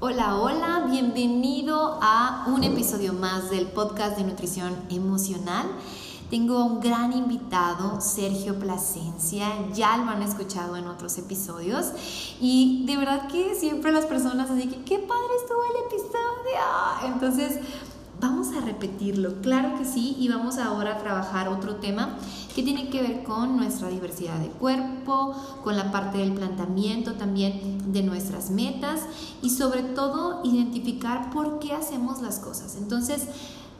Hola, hola, bienvenido a un episodio más del podcast de nutrición emocional. Tengo un gran invitado, Sergio Plasencia, ya lo han escuchado en otros episodios y de verdad que siempre las personas así que qué padre estuvo el episodio. Entonces, vamos a repetirlo, claro que sí, y vamos ahora a trabajar otro tema que tiene que ver con nuestra diversidad de cuerpo, con la parte del planteamiento también de nuestras metas y sobre todo identificar por qué hacemos las cosas. Entonces,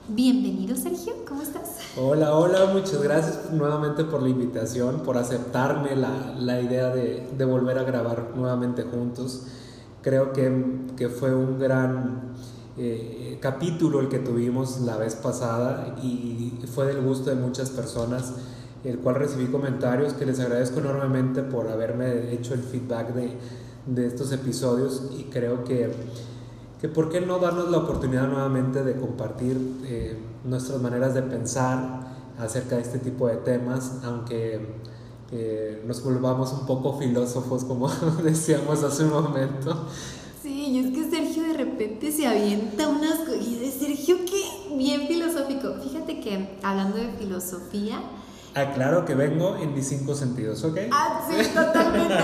bienvenido Sergio, ¿cómo estás? Hola, hola, muchas gracias nuevamente por la invitación, por aceptarme la, la idea de, de, volver a grabar nuevamente juntos. Creo que, que fue un gran... Eh, capítulo el que tuvimos la vez pasada y fue del gusto de muchas personas el cual recibí comentarios que les agradezco enormemente por haberme hecho el feedback de, de estos episodios y creo que, que por qué no darnos la oportunidad nuevamente de compartir eh, nuestras maneras de pensar acerca de este tipo de temas, aunque eh, nos volvamos un poco filósofos como decíamos hace un momento. Y es que Sergio de repente se avienta unas cosas. Sergio, qué bien filosófico. Fíjate que hablando de filosofía, Aclaro que vengo en mis cinco sentidos, ¿ok? Ah, sí, totalmente.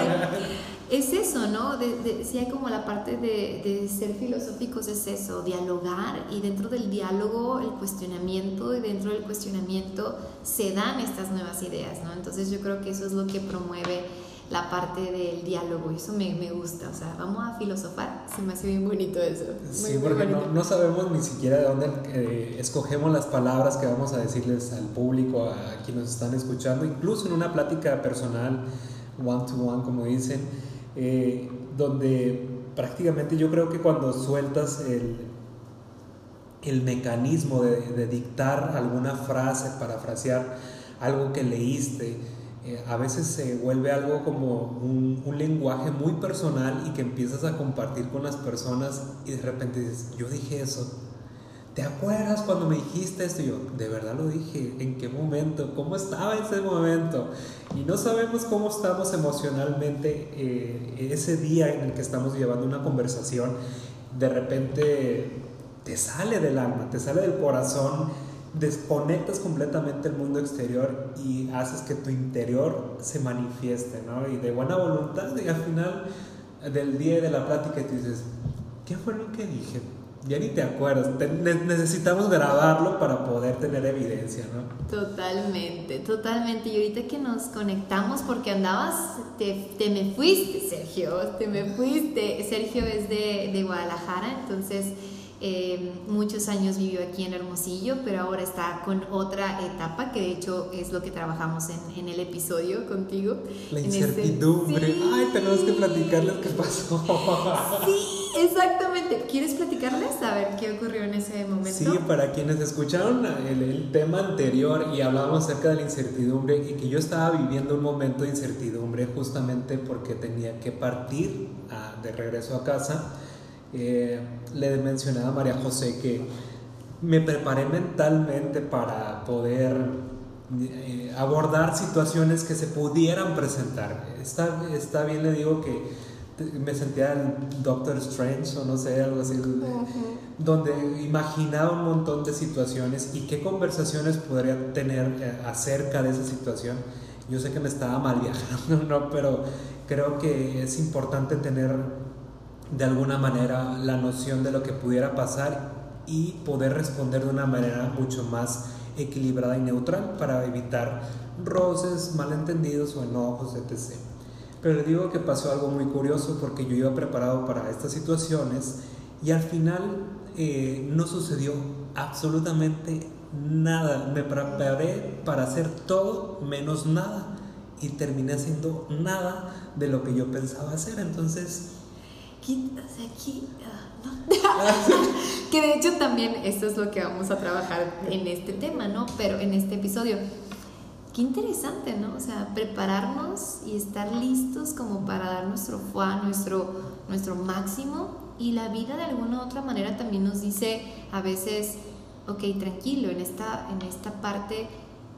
es eso, ¿no? De, si hay como la parte de, de, ser filosóficos, es eso, dialogar y dentro del diálogo el cuestionamiento y dentro del cuestionamiento se dan estas nuevas ideas, ¿no? Entonces yo creo que eso es lo que promueve la parte del diálogo y eso me, me, gusta, o sea, vamos a filosofar, se me hace bien bonito eso. sí, porque no, no, sabemos ni siquiera de dónde eh, escogemos las palabras que vamos a decirles al público, a quienes nos están escuchando, incluso en una plática personal, one to one, como dicen, eh, donde prácticamente yo creo que cuando sueltas el, el mecanismo de, de dictar alguna frase, parafrasear algo que leíste, eh, a veces se vuelve algo como un, lenguaje muy personal y que empiezas a compartir con las personas y de repente dices, yo dije eso. ¿Te acuerdas cuando me dijiste esto? Y yo, de verdad lo dije. ¿En qué momento? ¿Cómo estaba ese momento? Y no sabemos cómo estamos emocionalmente eh, ese día en el que estamos llevando una conversación. De repente te sale del alma, te sale del corazón desconectas completamente el mundo exterior y haces que tu interior se manifieste, ¿no? Y de buena voluntad, y al final del día de la plática te dices, ¿qué fue lo que dije? Ya ni te acuerdas, necesitamos grabarlo para poder tener evidencia, ¿no? Totalmente, totalmente. Y ahorita que nos conectamos, porque andabas, te, te me fuiste, Sergio, te me fuiste. Sergio es de, de Guadalajara, entonces eh, muchos años vivió aquí en Hermosillo, pero ahora está con otra etapa, que de hecho es lo que trabajamos en, en el episodio contigo. La incertidumbre. Ay, tenemos que platicarles qué pasó. Sí, exactamente. ¿Quieres platicarles? A ver qué ocurrió en ese momento. Sí, para quienes escucharon el, el tema anterior y hablábamos acerca de la incertidumbre y que yo estaba viviendo un momento de incertidumbre justamente porque tenía que partir a, de regreso a casa eh, le mencionaba a María José que me preparé mentalmente para poder eh, abordar situaciones que se pudieran presentar. Está, está bien, le digo que me sentía el Doctor Strange o no sé, algo así, donde imaginaba un montón de situaciones y qué conversaciones podría tener eh, acerca de esa situación. Yo sé que me estaba mal viajando, ¿no? pero creo que es importante tener de alguna manera la noción de lo que pudiera pasar y poder responder de una manera mucho más equilibrada y neutral para evitar roces, malentendidos o enojos, etc. Pero le digo que pasó algo muy curioso porque yo iba preparado para estas situaciones y al final eh, no sucedió absolutamente nada. Me preparé para hacer todo menos nada y terminé haciendo nada de lo que yo pensaba hacer. Entonces, ah, que de hecho también esto es lo que vamos a trabajar en este tema, ¿no? Pero en este episodio. Qué interesante, ¿no? O sea, prepararnos y estar listos como para dar nuestro fuá, nuestro, nuestro máximo. Y la vida de alguna u otra manera también nos dice a veces, ok, tranquilo, en esta, en esta parte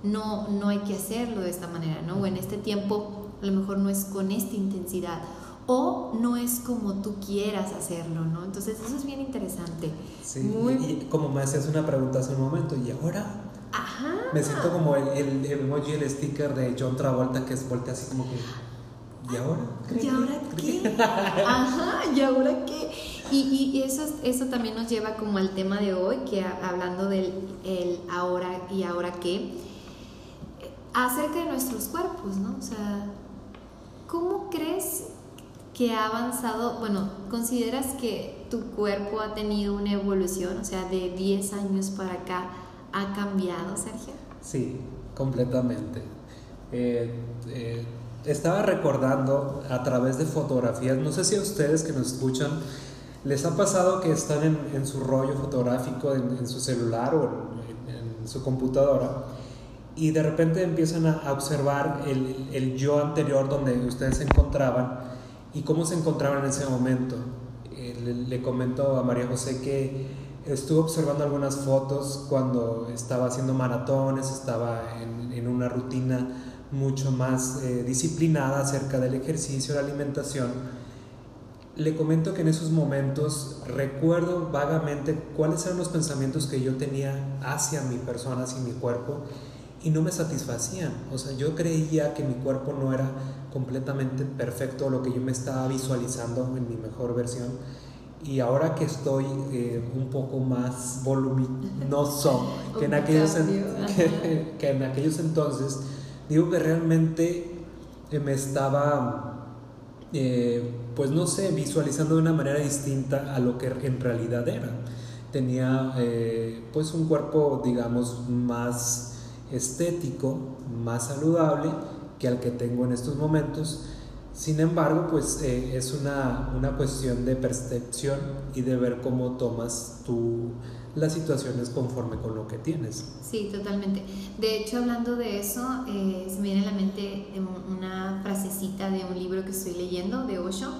no, no hay que hacerlo de esta manera, ¿no? O en este tiempo a lo mejor no es con esta intensidad o no es como tú quieras hacerlo, ¿no? Entonces eso es bien interesante. Sí, y, como me hacías una pregunta hace un momento, ¿y ahora? Ajá. Me siento como el, el, emoji, el sticker de John Travolta que es voltea así como que, ¿y ahora? ¿Y ahora qué? Ajá, ¿y ahora qué? Y, y eso, eso también nos lleva como al tema de hoy, que hablando del el ahora y ahora qué, acerca de nuestros cuerpos, ¿no? O sea, ¿cómo crees que ha avanzado, bueno, ¿consideras que tu cuerpo ha tenido una evolución? O sea, de 10 años para acá, ¿ha cambiado, Sergio? Sí, completamente. Eh, eh, estaba recordando a través de fotografías, no sé si a ustedes que nos escuchan, les ha pasado que están en, su rollo fotográfico, en, su celular o en, su computadora, y de repente empiezan a observar el, el yo anterior donde ustedes se encontraban y cómo se encontraban en ese momento. Eh, le, comento a María José que estuvo observando algunas fotos cuando estaba haciendo maratones, estaba en, en una rutina mucho más eh, disciplinada acerca del ejercicio, la alimentación. Le comento que en esos momentos recuerdo vagamente cuáles eran los pensamientos que yo tenía hacia mi persona, hacia mi cuerpo, y no me satisfacían. O sea, yo creía que mi cuerpo no era completamente perfecto lo que yo me estaba visualizando en mi mejor versión. Y ahora que estoy eh, un poco más voluminoso que en, aquellos que, en aquellos entonces, digo que realmente eh, me estaba, eh, pues no sé, visualizando de una manera distinta a lo que en realidad era. Tenía pues un cuerpo, digamos, más estético, más saludable, que al que tengo en estos momentos. Sin embargo, pues eh, es una, una, cuestión de percepción y de ver cómo tomas tú las situaciones conforme con lo que tienes. Sí, totalmente. De hecho, hablando de eso, eh, se me viene a la mente una frasecita de un libro que estoy leyendo, de Osho,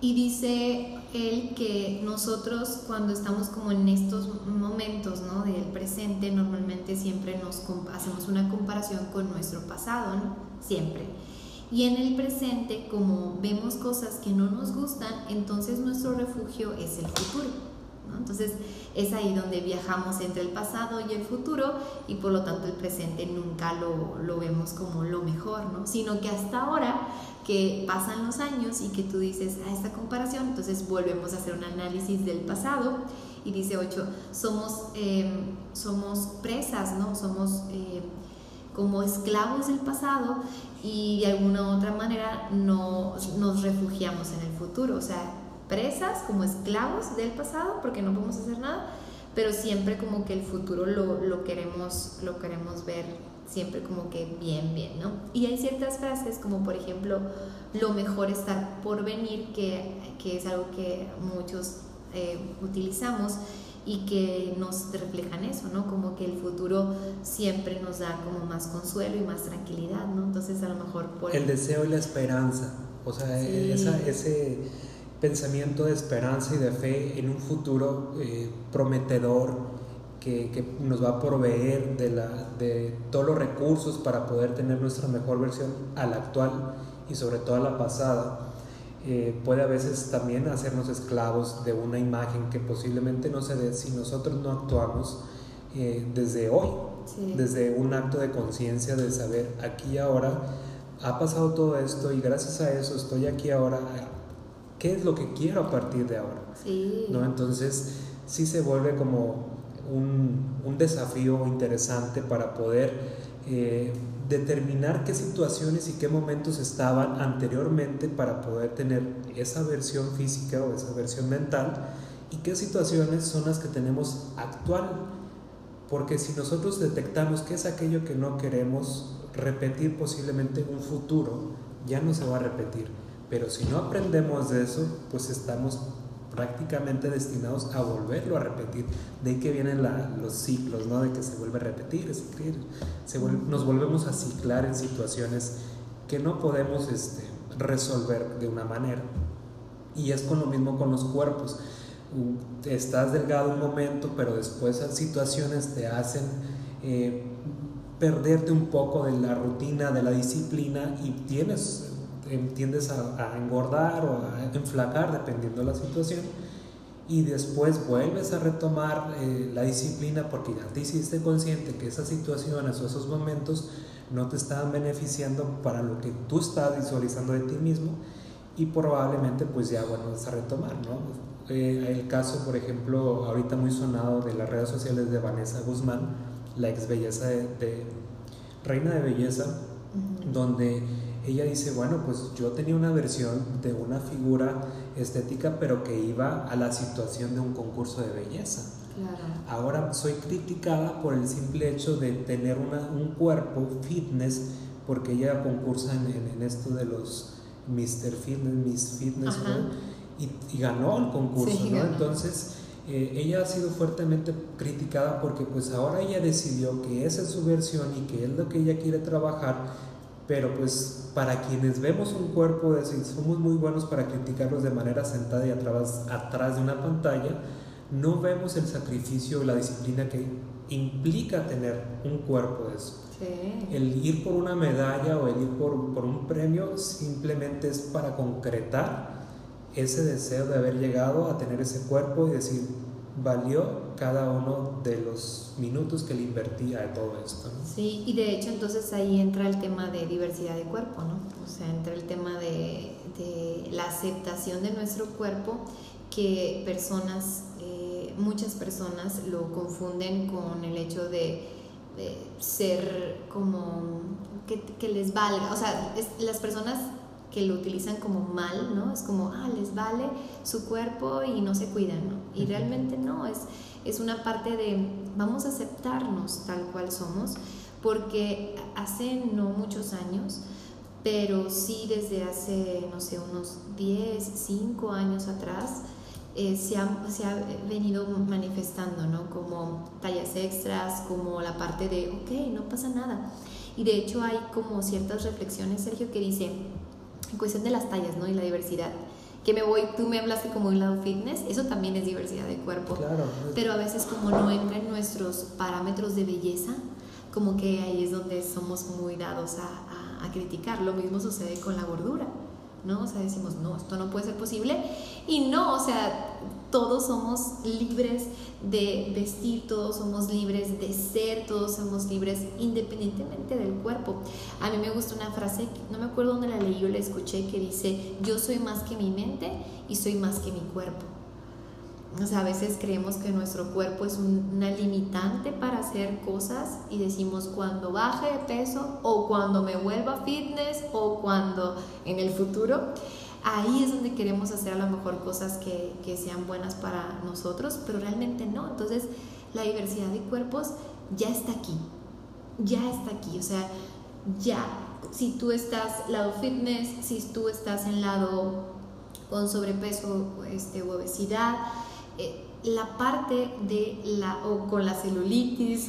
y dice él que nosotros cuando estamos como en estos momentos ¿no? del presente, normalmente siempre nos hacemos una comparación con nuestro pasado, ¿no? Siempre. Y en el presente, como vemos cosas que no nos gustan, entonces nuestro refugio es el futuro. Entonces es ahí donde viajamos entre el pasado y el futuro y por lo tanto el presente nunca lo, lo vemos como lo mejor, ¿no? sino que hasta ahora que pasan los años y que tú dices a esta comparación, entonces volvemos a hacer un análisis del pasado y dice 8, somos, em, somos presas, ¿no? somos... Eh, como esclavos del pasado y de alguna u otra manera no, nos refugiamos en el futuro, o sea, presas como esclavos del pasado porque no podemos hacer nada, pero siempre como que el futuro lo, lo queremos, lo queremos ver siempre como que bien, bien, ¿no? Y hay ciertas frases como por ejemplo, lo mejor estar por venir, que, que es algo que muchos eh, utilizamos y que nos reflejan eso, ¿no? Como que el futuro siempre nos da como más consuelo y más tranquilidad, ¿no? Entonces a lo mejor por... El deseo y la esperanza, o sea, ese pensamiento de esperanza y de fe en un futuro eh, prometedor que, que, nos va a proveer de, la, de todos los recursos para poder tener nuestra mejor versión a la actual y sobre todo a la pasada eh, puede a veces también hacernos esclavos de una imagen que posiblemente no se dé si nosotros no actuamos eh, desde hoy, desde un acto de conciencia de saber aquí y ahora ha pasado todo esto y gracias a eso estoy aquí ahora. ¿Qué es lo que quiero a partir de ahora? ¿No? Entonces sí se vuelve como un, un desafío interesante para poder eh, determinar qué situaciones y qué momentos estaban anteriormente para poder tener esa versión física o esa versión mental y qué situaciones son las que tenemos actual. Porque si nosotros detectamos qué es aquello que no queremos repetir posiblemente un futuro, ya no se va a repetir. Pero si no aprendemos de eso, pues estamos prácticamente destinados a volverlo a repetir. De ahí que vienen los ciclos, ¿no? De que se vuelve a repetir, escribir, se nos volvemos a ciclar en situaciones que no podemos este, resolver de una manera. Y es con lo mismo con los cuerpos. Estás delgado un momento, pero después situaciones te hacen eh, perderte un poco de la rutina, de la disciplina y tienes tiendes a, engordar o a enflacar dependiendo de la situación y después vuelves a retomar eh, la disciplina porque ya te hiciste consciente que esas situaciones o esos momentos no te estaban beneficiando para lo que tú estás visualizando de ti mismo y probablemente pues ya vuelves a retomar, ¿no? Eh, el caso, por ejemplo, ahorita muy sonado de las redes sociales de Vanessa Guzmán, la ex belleza de, reina de belleza, donde ella dice, bueno, pues yo tenía una versión de una figura estética, pero que iba a la situación de un concurso de belleza. Ahora soy criticada por el simple hecho de tener un cuerpo fitness, porque ella concursa en, esto de los Mr. Fitness, Miss Fitness, y, ganó el concurso, ¿no? Entonces, eh, ella ha sido fuertemente criticada porque pues ahora ella decidió que esa es su versión y que es lo que ella quiere trabajar, pero pues para quienes vemos un cuerpo, decir, somos muy buenos para criticarlos de manera sentada y atrás, atrás de una pantalla, no vemos el sacrificio y la disciplina que implica tener un cuerpo de eso. El ir por una medalla o el ir por, por un premio simplemente es para concretar ese deseo de haber llegado a tener ese cuerpo y decir, valió cada uno de los minutos que le invertía de todo esto. Sí, y de hecho entonces ahí entra el tema de diversidad de cuerpo, ¿no? O sea, entra el tema de, la aceptación de nuestro cuerpo que personas, eh, muchas personas lo confunden con el hecho de, ser como que, les valga, o sea, las personas que lo utilizan como mal, ¿no? Es como, ah, les vale su cuerpo y no se cuidan, ¿no? Y realmente no, es, es una parte de, vamos a aceptarnos tal cual somos, porque hace no muchos años, pero sí desde hace, no sé, unos 10, 5 años atrás, eh, se, ha, se, ha, venido manifestando, ¿no? Como tallas extras, como la parte de, ok, no pasa nada. Y de hecho hay como ciertas reflexiones, Sergio, que dice, en cuestión de las tallas, ¿no? Y la diversidad. Que me voy, tú me hablaste como un lado fitness, eso también es diversidad de cuerpo. Claro. Pero a veces como no entra en nuestros parámetros de belleza, como que ahí es donde somos muy dados a, a, a criticar. Lo mismo sucede con la gordura. ¿no? O sea, decimos, no, esto no puede ser posible. Y no, o sea, todos somos libres de vestir, todos somos libres de ser, todos somos libres independientemente del cuerpo. A mí me gusta una frase, no me acuerdo dónde la leí, yo la escuché, que dice, yo soy más que mi mente y soy más que mi cuerpo. O sea, a veces creemos que nuestro cuerpo es una limitante para hacer cosas y decimos cuando baje de peso o cuando me vuelva fitness o cuando en el futuro, ahí es donde queremos hacer a lo mejor cosas que, sean buenas para nosotros, pero realmente no. Entonces, la diversidad de cuerpos ya está aquí, ya está aquí, o sea, ya. Si tú estás lado fitness, si tú estás en lado con sobrepeso este, u obesidad, eh, la parte de la, o con la celulitis,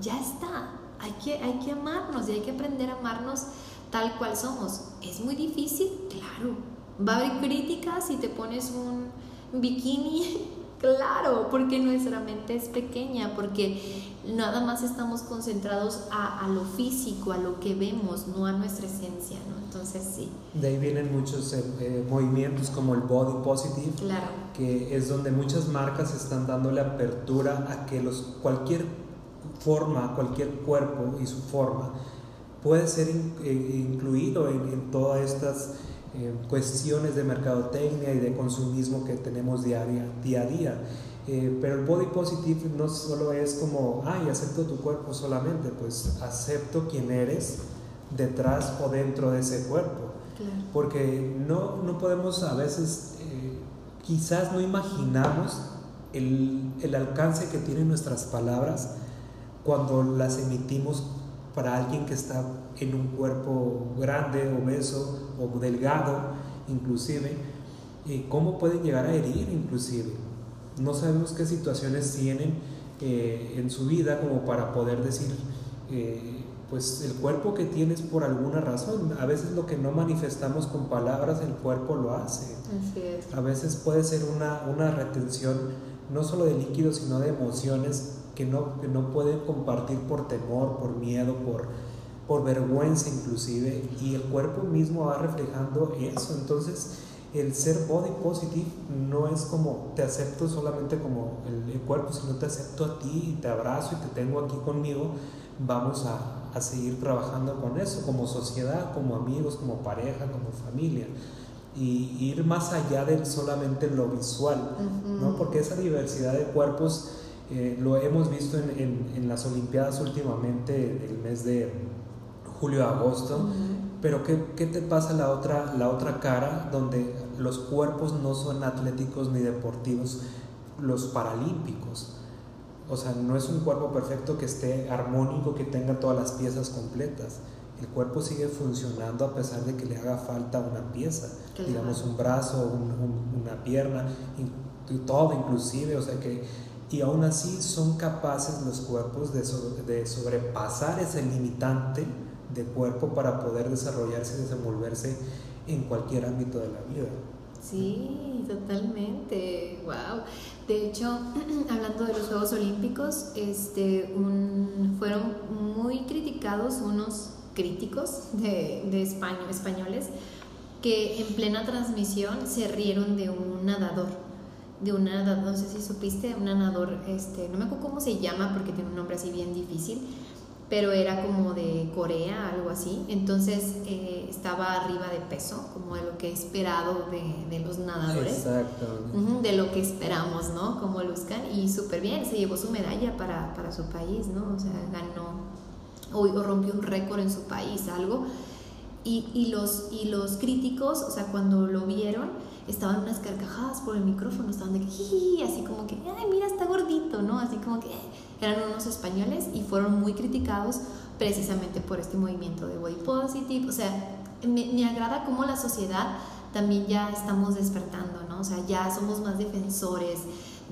ya está. Hay que, hay que amarnos y hay que aprender a amarnos tal cual somos. ¿Es muy difícil? Claro. ¿Va a haber críticas si te pones un bikini? Claro, porque nuestra mente es pequeña, porque nada más estamos concentrados a, a, lo físico, a lo que vemos, no a nuestra esencia, ¿no? Entonces sí. De ahí vienen muchos eh, eh, movimientos como el body positive, claro. que es donde muchas marcas están dándole apertura a que los, cualquier forma, cualquier cuerpo y su forma puede ser eh, incluido en, en todas estas eh, cuestiones de mercadotecnia y de consumismo que tenemos día a día. A día. Eh, pero el body positive no solo es como, ay, acepto tu cuerpo solamente, pues acepto quién eres detrás o dentro de ese cuerpo. Porque no, no podemos a veces, eh, quizás no imaginamos el, el alcance que tienen nuestras palabras cuando las emitimos para alguien que está en un cuerpo grande, obeso o delgado inclusive, eh, cómo pueden llegar a herir inclusive. No sabemos qué situaciones tienen eh, en su vida como para poder decir, eh, pues el cuerpo que tienes por alguna razón. A veces lo que no manifestamos con palabras, el cuerpo lo hace. A veces puede ser una, una retención no solo de líquidos, sino de emociones que no, que no pueden compartir por temor, por miedo, por, por vergüenza inclusive, y el cuerpo mismo va reflejando eso. Entonces, el ser body positive no es como te acepto solamente como el, el, cuerpo, sino te acepto a ti y te abrazo y te tengo aquí conmigo. Vamos a, a, seguir trabajando con eso, como sociedad, como amigos, como pareja, como familia. Y ir más allá de solamente lo visual, uh -huh. ¿no? Porque esa diversidad de cuerpos eh, lo hemos visto en, en, en, las Olimpiadas últimamente, el mes de julio-agosto. Uh -huh pero ¿qué, ¿qué, te pasa la otra, la otra cara donde los cuerpos no son atléticos ni deportivos, los paralímpicos? O sea, no es un cuerpo perfecto que esté armónico, que tenga todas las piezas completas. El cuerpo sigue funcionando a pesar de que le haga falta una pieza, digamos un brazo, un, un, una pierna, y todo inclusive, o sea que y aún así son capaces los cuerpos de, so, de sobrepasar ese limitante de cuerpo para poder desarrollarse y desenvolverse en cualquier ámbito de la vida. Sí, totalmente. Wow. De hecho, hablando de los Juegos Olímpicos, este, fueron muy criticados unos críticos de, España, españoles que en plena transmisión se rieron de un nadador, de una, no sé si supiste, un nadador, este, no me acuerdo cómo se llama porque tiene un nombre así bien difícil, pero era como de Corea, algo así. Entonces eh, estaba arriba de peso, como de lo que he esperado de, de los nadadores. Exacto. Uh -huh, de lo que esperamos, ¿no? Como luzcan. Y súper bien, se llevó su medalla para, para, su país, ¿no? O sea, ganó, o, o rompió un récord en su país, algo. Y, y, los, y los críticos, o sea, cuando lo vieron, estaban unas carcajadas por el micrófono, estaban de que, así como que, ay, mira, está gordito, ¿no? Así como que eran unos españoles y fueron muy criticados precisamente por este movimiento de body positive. O sea, me, me agrada cómo la sociedad también ya estamos despertando, ¿no? O sea, ya somos más defensores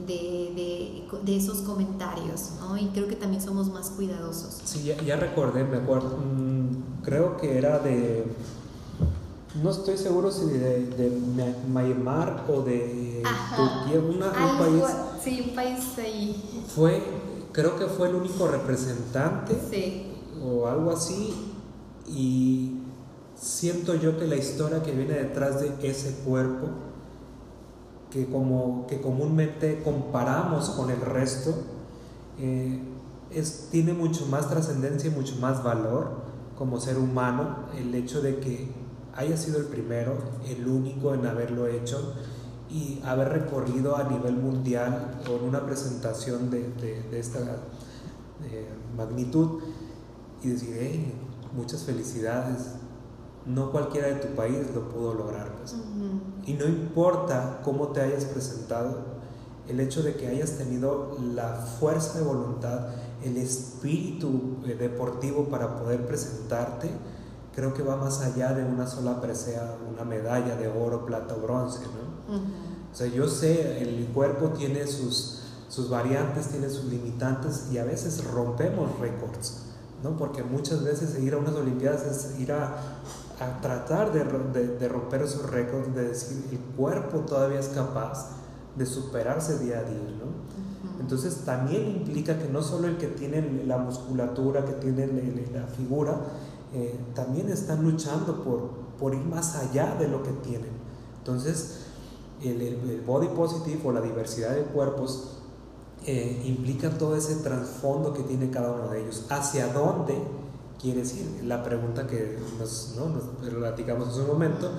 de, de, de esos comentarios, ¿no? Y creo que también somos más cuidadosos. Sí, ya, ya recordé, me acuerdo, mmm, creo que era de no estoy seguro si de, de Myanmar o de Ajá. Turquía, una, Algo, un país. Sí, un país ahí. Fue, creo que fue el único representante sí. o algo así. Y siento yo que la historia que viene detrás de ese cuerpo, que, como, que comúnmente comparamos con el resto, eh, es, tiene mucho más trascendencia y mucho más valor como ser humano el hecho de que haya sido el primero, el único en haberlo hecho y haber recorrido a nivel mundial con una presentación de, de, de esta magnitud y decir, hey, muchas felicidades, no cualquiera de tu país lo pudo lograr. Pues. Uh -huh. Y no importa cómo te hayas presentado, el hecho de que hayas tenido la fuerza de voluntad, el espíritu eh, deportivo para poder presentarte, creo que va más allá de una sola presea, una medalla de oro, plata o bronce, ¿no? Uh -huh. O sea, yo sé, el cuerpo tiene sus, sus variantes, tiene sus limitantes y a veces rompemos récords, ¿no? Porque muchas veces ir a unas Olimpiadas es ir a, a tratar de, de, de, romper esos récords, de decir, el cuerpo todavía es capaz de superarse día a día, ¿no? Uh -huh. Entonces también implica que no solo el que tiene la musculatura, que tiene la figura, eh, también están luchando por, por, ir más allá de lo que tienen. Entonces, el, el body positive o la diversidad de cuerpos eh, implica todo ese trasfondo que tiene cada uno de ellos. ¿Hacia dónde quieres ir? La pregunta que nos, ¿no? nos platicamos hace un momento.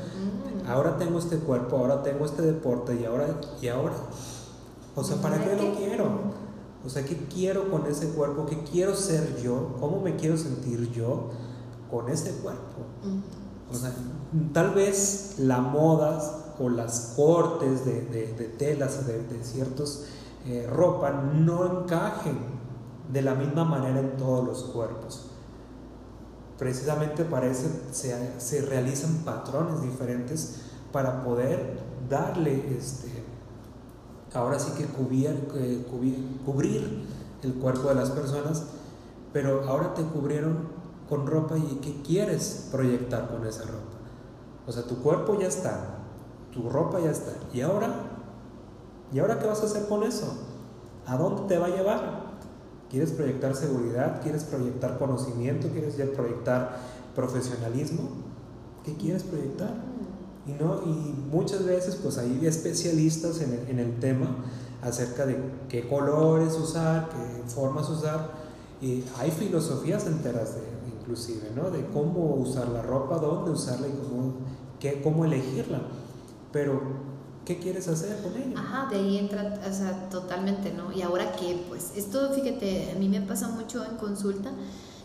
Ahora tengo este cuerpo, ahora tengo este deporte y ahora, y ahora. O sea, ¿para qué lo quiero? O sea, ¿qué quiero con ese cuerpo? ¿Qué quiero ser yo? ¿Cómo me quiero sentir yo? Con ese cuerpo. O sea, tal vez la moda o las cortes de, de, de telas de, de ciertos eh, ropa no encajen de la misma manera en todos los cuerpos. Precisamente para eso se, se realizan patrones diferentes para poder darle, este, ahora sí que cubrir, cubrir el cuerpo de las personas, pero ahora te cubrieron con ropa y qué quieres proyectar con esa ropa. O sea, tu cuerpo ya está, tu ropa ya está. ¿Y ahora? ¿Y ahora qué vas a hacer con eso? ¿A dónde te va a llevar? ¿Quieres proyectar seguridad? ¿Quieres proyectar conocimiento? ¿Quieres proyectar profesionalismo? ¿Qué quieres proyectar? Y, no, y muchas veces pues hay especialistas en el, en el tema acerca de qué colores usar, qué formas usar. Y hay filosofías enteras de, inclusive, ¿no? De cómo usar la ropa, dónde usarla y cómo, qué, cómo elegirla. Pero, ¿qué quieres hacer con ella? Ajá, de ahí entra, o sea, totalmente, ¿no? Y ahora qué, pues, esto, fíjate, a mí me pasa mucho en consulta.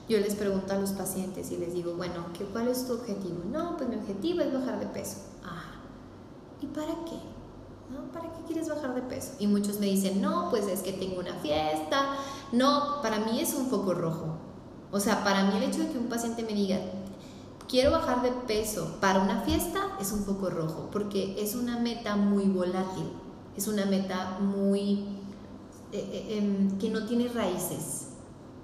Yo les pregunto a los pacientes y les digo, bueno, ¿qué, ¿cuál es tu objetivo? No, pues mi objetivo es bajar de peso. Ajá. ¿Y para qué? ¿No? ¿Para qué quieres bajar de peso? Y muchos me dicen, no, pues es que tengo una fiesta. No, para mí es un foco rojo. O sea, para mí el hecho de que un paciente me diga, quiero bajar de peso para una fiesta, es un poco rojo, porque es una meta muy volátil, es una meta muy... Eh, eh, em, que no tiene raíces,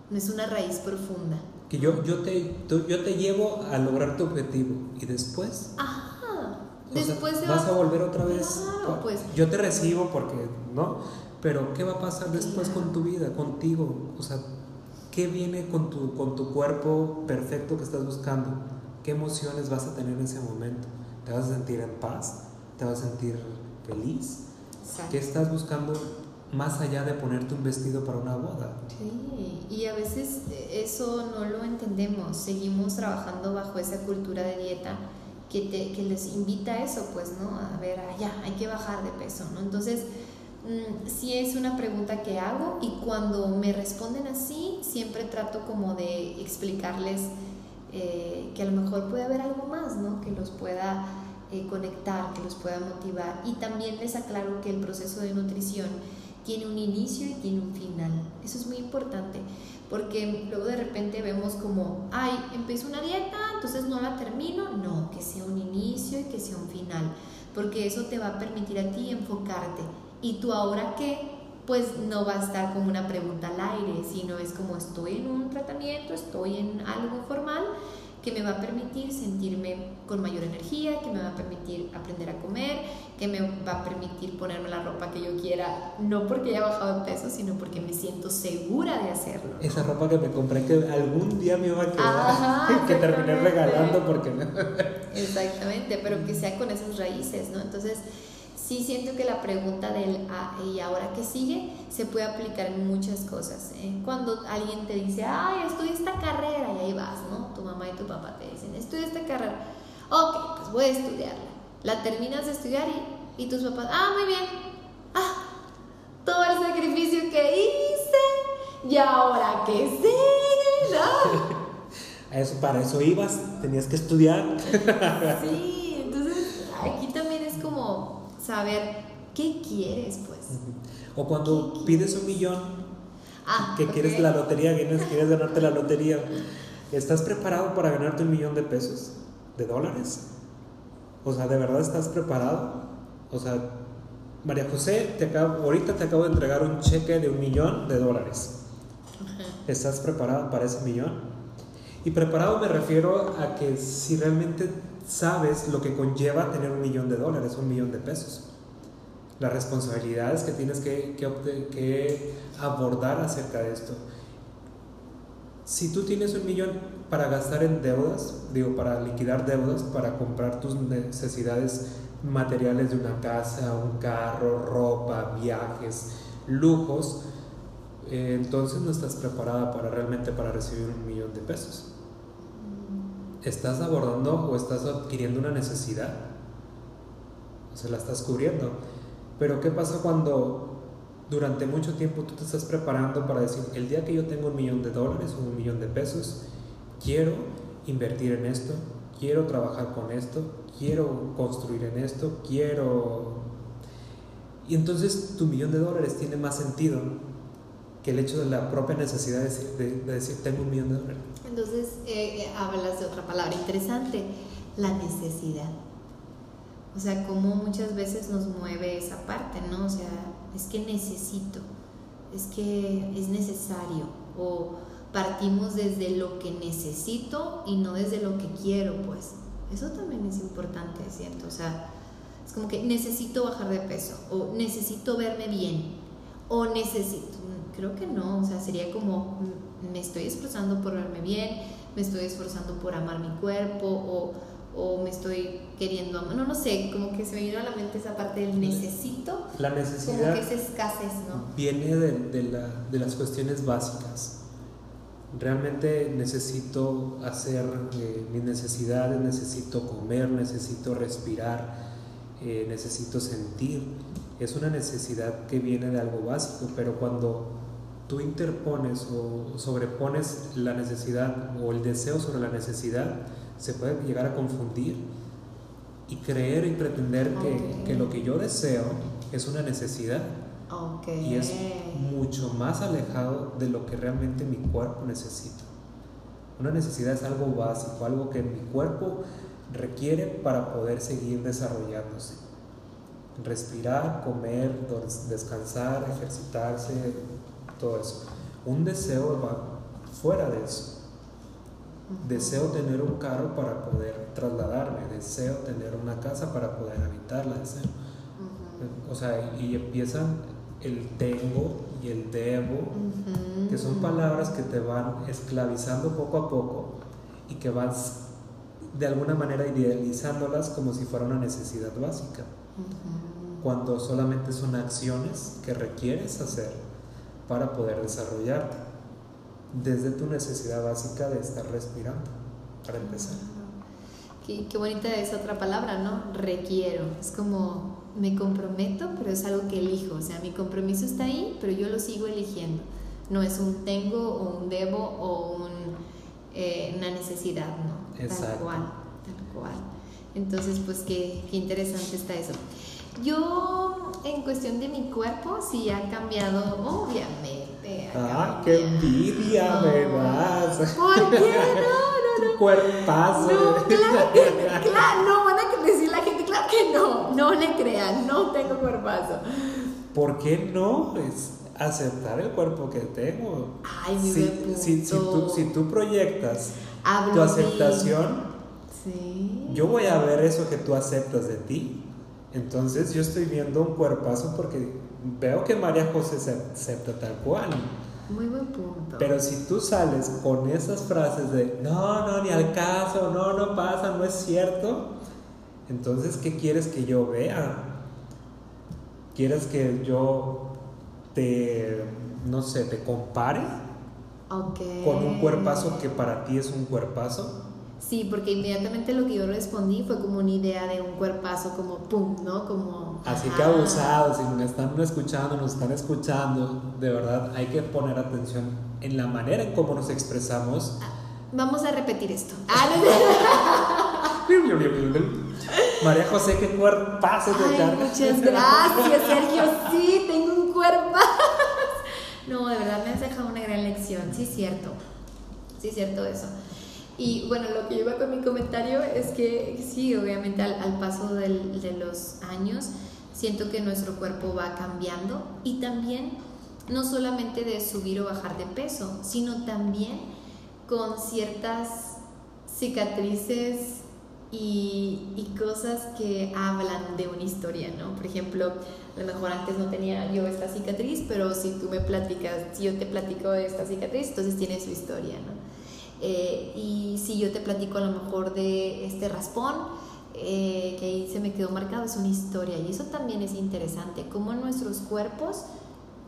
no es una raíz profunda. Que yo, yo, te, yo te llevo a lograr tu objetivo y después... Ajá. Después vas a volver otra vez. Claro, pues. Yo te recibo porque, ¿no? Pero ¿qué va a pasar después con tu vida, contigo? O sea, ¿Qué viene con tu, con tu cuerpo perfecto que estás buscando? ¿Qué emociones vas a tener en ese momento? ¿Te vas a sentir en paz? ¿Te vas a sentir feliz? ¿Qué estás buscando más allá de ponerte un vestido para una boda? Sí, y a veces eso no lo entendemos. Seguimos trabajando bajo esa cultura de dieta que, te, que les invita a eso, pues, ¿no? A ver, ah, ya, hay que bajar de peso, ¿no? Entonces, Mm, sí es una pregunta que hago y cuando me responden así, siempre trato como de explicarles eh, que a lo mejor puede haber algo más, ¿no? Que los pueda eh, conectar, que los pueda motivar. Y también les aclaro que el proceso de nutrición tiene un inicio y tiene un final. Eso es muy importante, porque luego de repente vemos como, ay, empiezo una dieta, entonces no la termino. No, que sea un inicio y que sea un final, porque eso te va a permitir a ti enfocarte ¿Y tú ahora qué? Pues no va a estar como una pregunta al aire, sino es como estoy en un tratamiento, estoy en algo formal que me va a permitir sentirme con mayor energía, que me va a permitir aprender a comer, que me va a permitir ponerme la ropa que yo quiera, no porque haya bajado de peso, sino porque me siento segura de hacerlo. Esa ropa que me compré que algún día me iba a quedar, que terminé regalando porque... Exactamente, pero que sea con esas raíces, ¿no? Entonces sí siento que la pregunta del ah, ¿y ahora qué sigue? se puede aplicar en muchas cosas. ¿eh? Cuando alguien te dice, ay, estudia esta carrera, y ahí vas, ¿no? Tu mamá y tu papá te dicen, estudia esta carrera. Ok, pues voy a estudiarla. La terminas de estudiar y, y tus papás, ah, muy bien. Ah, todo el sacrificio que hice, y ahora qué sigue, ¿no? Eso, para eso ibas, tenías que estudiar. sí, entonces aquí saber qué quieres, pues. O cuando pides un millón, ah, que quieres la lotería, quieres, quieres ganarte la lotería, ¿estás preparado para ganarte un millón de pesos? ¿De dólares? O sea, ¿de verdad estás preparado? O sea, María José, te acabo, ahorita te acabo de entregar un cheque de un millón de dólares. ¿Estás preparado para ese millón? Y preparado me refiero a que si realmente sabes lo que conlleva tener un millón de dólares, un millón de pesos. Las responsabilidades que tienes que, abordar acerca de esto. Si tú tienes un millón para gastar en deudas, digo, para liquidar deudas, para comprar tus necesidades materiales de una casa, un carro, ropa, viajes, lujos, eh, entonces no estás preparada para realmente para recibir un millón de pesos estás abordando o estás adquiriendo una necesidad. O sea, la estás cubriendo. Pero ¿qué pasa cuando durante mucho tiempo tú te estás preparando para decir, el día que yo tengo un millón de dólares o un millón de pesos, quiero invertir en esto, quiero trabajar con esto, quiero construir en esto, quiero... Y entonces tu millón de dólares tiene más sentido que el hecho de la propia necesidad de, decir, tengo un millón de dólares. Entonces, eh, eh, hablas de otra palabra interesante, la necesidad. O sea, cómo muchas veces nos mueve esa parte, ¿no? O sea, es que necesito, es que es necesario, o partimos desde lo que necesito y no desde lo que quiero, pues. Eso también es importante, ¿cierto? O sea, es como que necesito bajar de peso, o necesito verme bien, o necesito, creo que no, o sea, sería como, me estoy esforzando por verme bien, me estoy esforzando por amar mi cuerpo, o o me estoy queriendo amar. No, no sé, como que se me vino a la mente esa parte del necesito. La necesidad. Como que es escasez, ¿no? Viene de, de, la, de las cuestiones básicas. Realmente necesito hacer eh, mis necesidades, necesito comer, necesito respirar, eh, necesito sentir. Es una necesidad que viene de algo básico, pero cuando tú interpones o sobrepones la necesidad o el deseo sobre la necesidad, se puede llegar a confundir y creer y pretender que, que, lo que yo deseo es una necesidad. Y es mucho más alejado de lo que realmente mi cuerpo necesita. Una necesidad es algo básico, algo que mi cuerpo requiere para poder seguir desarrollándose. Respirar, comer, descansar, ejercitarse, todo eso. Un deseo va fuera de eso. Deseo tener un carro para poder trasladarme, deseo tener una casa para poder habitarla, deseo. O sea, y empiezan el tengo y el debo, que son palabras que te van esclavizando poco a poco y que vas de alguna manera idealizándolas como si fuera una necesidad básica, cuando solamente son acciones que requieres hacer para poder desarrollarte desde tu necesidad básica de estar respirando, para empezar. Qué, qué, bonita es otra palabra, ¿no? Requiero. Es como me comprometo, pero es algo que elijo. O sea, mi compromiso está ahí, pero yo lo sigo eligiendo. No es un tengo o un debo o un, eh, una necesidad, ¿no? Exacto. Tal cual, tal cual. Entonces, pues qué, qué interesante está eso. Yo, en cuestión de mi cuerpo, sí ha cambiado, obviamente. ¡Ah, qué envidia me das! ¿Por qué? No, no, no. cuerpazo. No, claro que, claro, no, van a decir la gente, claro que no, no le crean, no tengo cuerpazo. ¿Por qué no? Es aceptar el cuerpo que tengo. Ay, mi si, si, si, tú, si tú proyectas tu aceptación, sí. yo voy a ver eso que tú aceptas de ti. Entonces yo estoy viendo un cuerpazo porque veo que María José se acepta tal cual. Muy buen punto. Pero si tú sales con esas frases de no, no, ni al caso, no, no pasa, no es cierto, entonces ¿qué quieres que yo vea? ¿Quieres que yo te, no sé, te compare? Okay. Con un cuerpazo que para ti es un cuerpazo. Sí, porque inmediatamente lo que yo respondí fue como una idea de un cuerpazo, como pum, ¿no? Como. Así que abusados, si me están escuchando, nos están escuchando, de verdad hay que poner atención en la manera en cómo nos expresamos. Vamos a repetir esto. María José, qué cuerpazo te carga. Muchas gracias, Sergio. Sí, tengo un cuerpazo. No, de verdad me has dejado una gran lección. Sí, cierto. Sí, cierto eso. Y bueno, lo que lleva con mi comentario es que sí, obviamente al, paso de los años, siento que nuestro cuerpo va cambiando y también no solamente de subir o bajar de peso, sino también con ciertas cicatrices y, y, cosas que hablan de una historia, ¿no? Por ejemplo, a lo mejor antes no tenía yo esta cicatriz, pero si tú me platicas, si yo te platico de esta cicatriz, entonces tiene su historia, ¿no? Eh, y si yo te platico a lo mejor de este raspón, eh, que ahí se me quedó marcado, es una historia. Y eso también es interesante, cómo nuestros cuerpos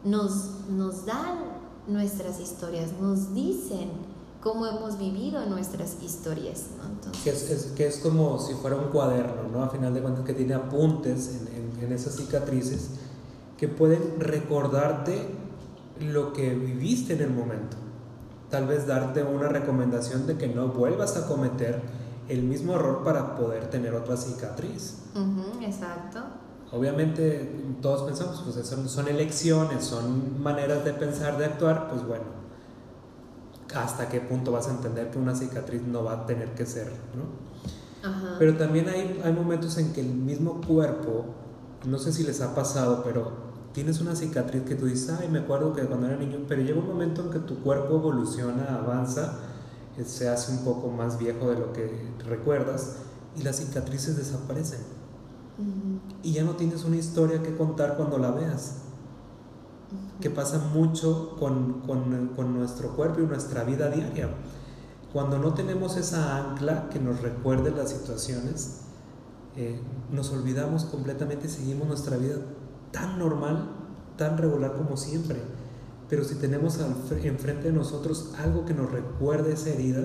nos, nos dan nuestras historias, nos dicen cómo hemos vivido nuestras historias. ¿no? Entonces, que, es, es, que es como si fuera un cuaderno, ¿no? A final de cuentas que tiene apuntes en, en, en esas cicatrices que pueden recordarte lo que viviste en el momento tal vez darte una recomendación de que no vuelvas a cometer el mismo error para poder tener otra cicatriz. exacto. Obviamente todos pensamos, pues son, son elecciones, son maneras de pensar, de actuar, pues bueno, hasta qué punto vas a entender que una cicatriz no va a tener que ser, ¿no? Pero también hay, hay momentos en que el mismo cuerpo, no sé si les ha pasado, pero tienes una cicatriz que tú dices, ay, me acuerdo que cuando era niño, pero llega un momento en que tu cuerpo evoluciona, avanza, eh, se hace un poco más viejo de lo que recuerdas y las cicatrices desaparecen. Y ya no tienes una historia que contar cuando la veas. Que pasa mucho con, con, con nuestro cuerpo y nuestra vida diaria. Cuando no tenemos esa ancla que nos recuerde las situaciones, eh, nos olvidamos completamente y seguimos nuestra vida tan normal, tan regular como siempre. Pero si tenemos enfrente de nosotros algo que nos recuerde esa herida,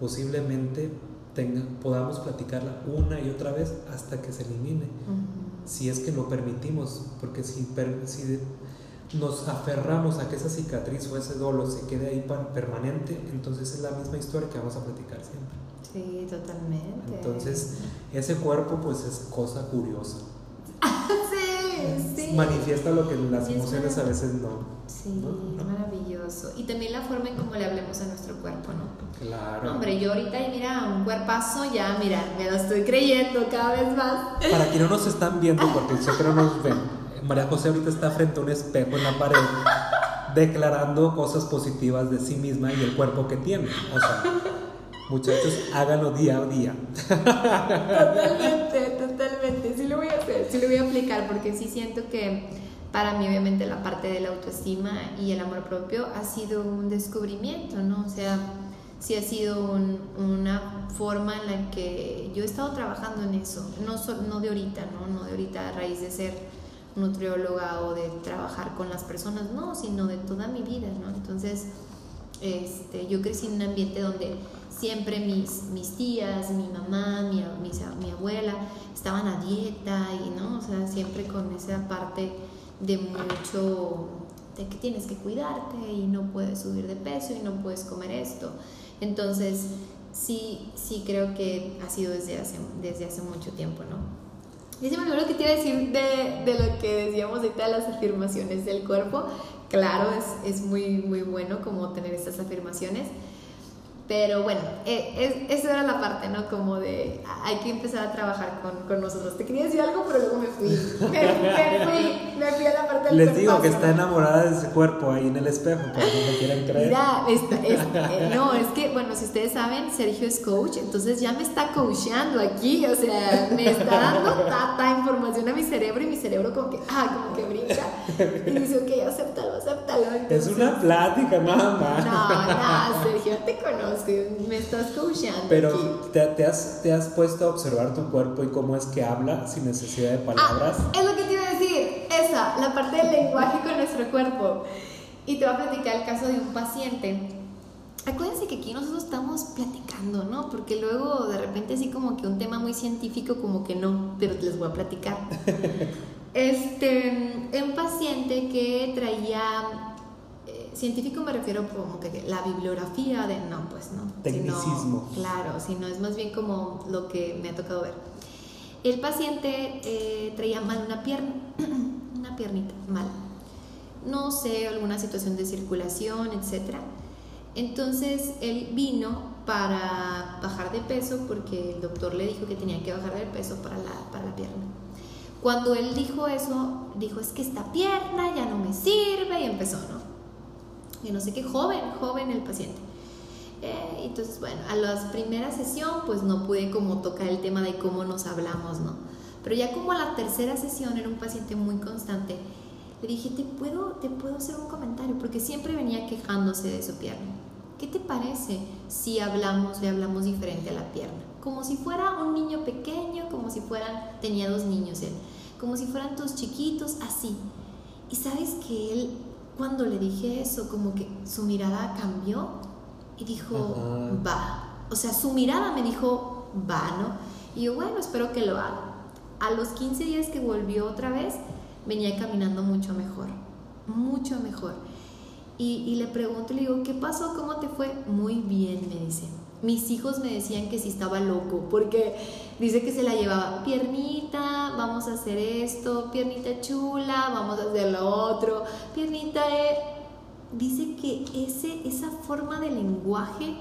posiblemente tenga, podamos platicarla una y otra vez hasta que se elimine. Si es que lo permitimos, porque si, si nos aferramos a que esa cicatriz o ese dolor se quede ahí permanente, entonces es la misma historia que vamos a platicar siempre. Sí, totalmente. Entonces, ese cuerpo pues es cosa curiosa. sí, Manifiesta lo que las emociones a veces no. Sí, maravilloso. Y también la forma en cómo le hablemos a nuestro cuerpo, ¿no? Claro. hombre, yo ahorita, y mira, un cuerpazo, ya, mira, me lo estoy creyendo cada vez más. Para quienes no nos están viendo, porque sé que no nos ven, María José ahorita está frente a un espejo en la pared declarando cosas positivas de sí misma y el cuerpo que tiene. O sea, muchachos, háganlo día a día. Totalmente, totalmente. Sí lo voy a hacer, sí lo voy a aplicar porque sí siento que para mí obviamente la parte de la autoestima y el amor propio ha sido un descubrimiento, ¿no? O sea, sí ha sido una forma en la que yo he estado trabajando en eso, no, no de ahorita, ¿no? No de ahorita a raíz de ser nutrióloga o de trabajar con las personas, no, sino de toda mi vida, ¿no? Entonces, este, yo crecí en un ambiente donde siempre mis, mis tías, mi mamá, mi, mi, abuela estaban a dieta y, ¿no? O sea, siempre con esa parte de mucho, de que tienes que cuidarte y no puedes subir de peso y no puedes comer esto. Entonces, sí, sí creo que ha sido desde hace, desde hace mucho tiempo, ¿no? Y se me olvidó lo que te iba a decir de, de, lo que decíamos ahorita de las afirmaciones del cuerpo. Claro, es, es muy, muy bueno como tener estas afirmaciones. Pero bueno, eh, esa era la parte, ¿no? Como de hay que empezar a trabajar con, con nosotros. Te quería decir algo, pero luego me fui. Me, fui, me fui a la parte del Les digo que está enamorada de ese cuerpo ahí en el espejo, para que no quieran creer. Mira, eh, no, es que, bueno, si ustedes saben, Sergio es coach, entonces ya me está coachando aquí, o sea, me está dando tanta información a mi cerebro y mi cerebro como que, ah, como que brinca. Y dice, ok, acéptalo, acéptalo. es una plática, nada más. No, no, Sergio, te conozco me estás coachando. Pero te, has, te, has, puesto a observar tu cuerpo y cómo es que habla sin necesidad de palabras. Ah, es lo que te iba a decir, esa, la parte del lenguaje con nuestro cuerpo. Y te voy a platicar el caso de un paciente. Acuérdense que aquí nosotros estamos platicando, ¿no? Porque luego de repente así como que un tema muy científico como que no, pero les voy a platicar. Este, un paciente que traía científico me refiero como que la bibliografía de, no, pues no. Tecnicismo. claro, sino es más bien como lo que me ha tocado ver. El paciente eh, traía mal una pierna, una piernita mal. No sé, alguna situación de circulación, etc. Entonces él vino para bajar de peso porque el doctor le dijo que tenía que bajar de peso para la, para la pierna. Cuando él dijo eso, dijo, es que esta pierna ya no me sirve y empezó, ¿no? Y no sé qué, joven, joven el paciente. Eh, entonces, bueno, a la primera sesión pues no pude como tocar el tema de cómo nos hablamos, ¿no? Pero ya como a la tercera sesión era un paciente muy constante, le dije, ¿te puedo, te puedo hacer un comentario? Porque siempre venía quejándose de su pierna. ¿Qué te parece si hablamos, le hablamos diferente a la pierna? Como si fuera un niño pequeño, como si fueran, tenía dos niños él, como si fueran dos chiquitos, así. Y sabes que él cuando le dije eso, como que su mirada cambió y dijo, va. O sea, su mirada me dijo, va, ¿no? Y yo, bueno, espero que lo haga. A los 15 días que volvió otra vez, venía caminando mucho mejor, mucho mejor. Y, y le pregunto, le digo, ¿qué pasó? ¿Cómo te fue? Muy bien, me dice. Mis hijos me decían que si estaba loco, porque dice que se la llevaba, piernita, vamos a hacer esto, piernita chula, vamos a hacer lo otro, piernita... Eh. Dice que ese, esa forma de lenguaje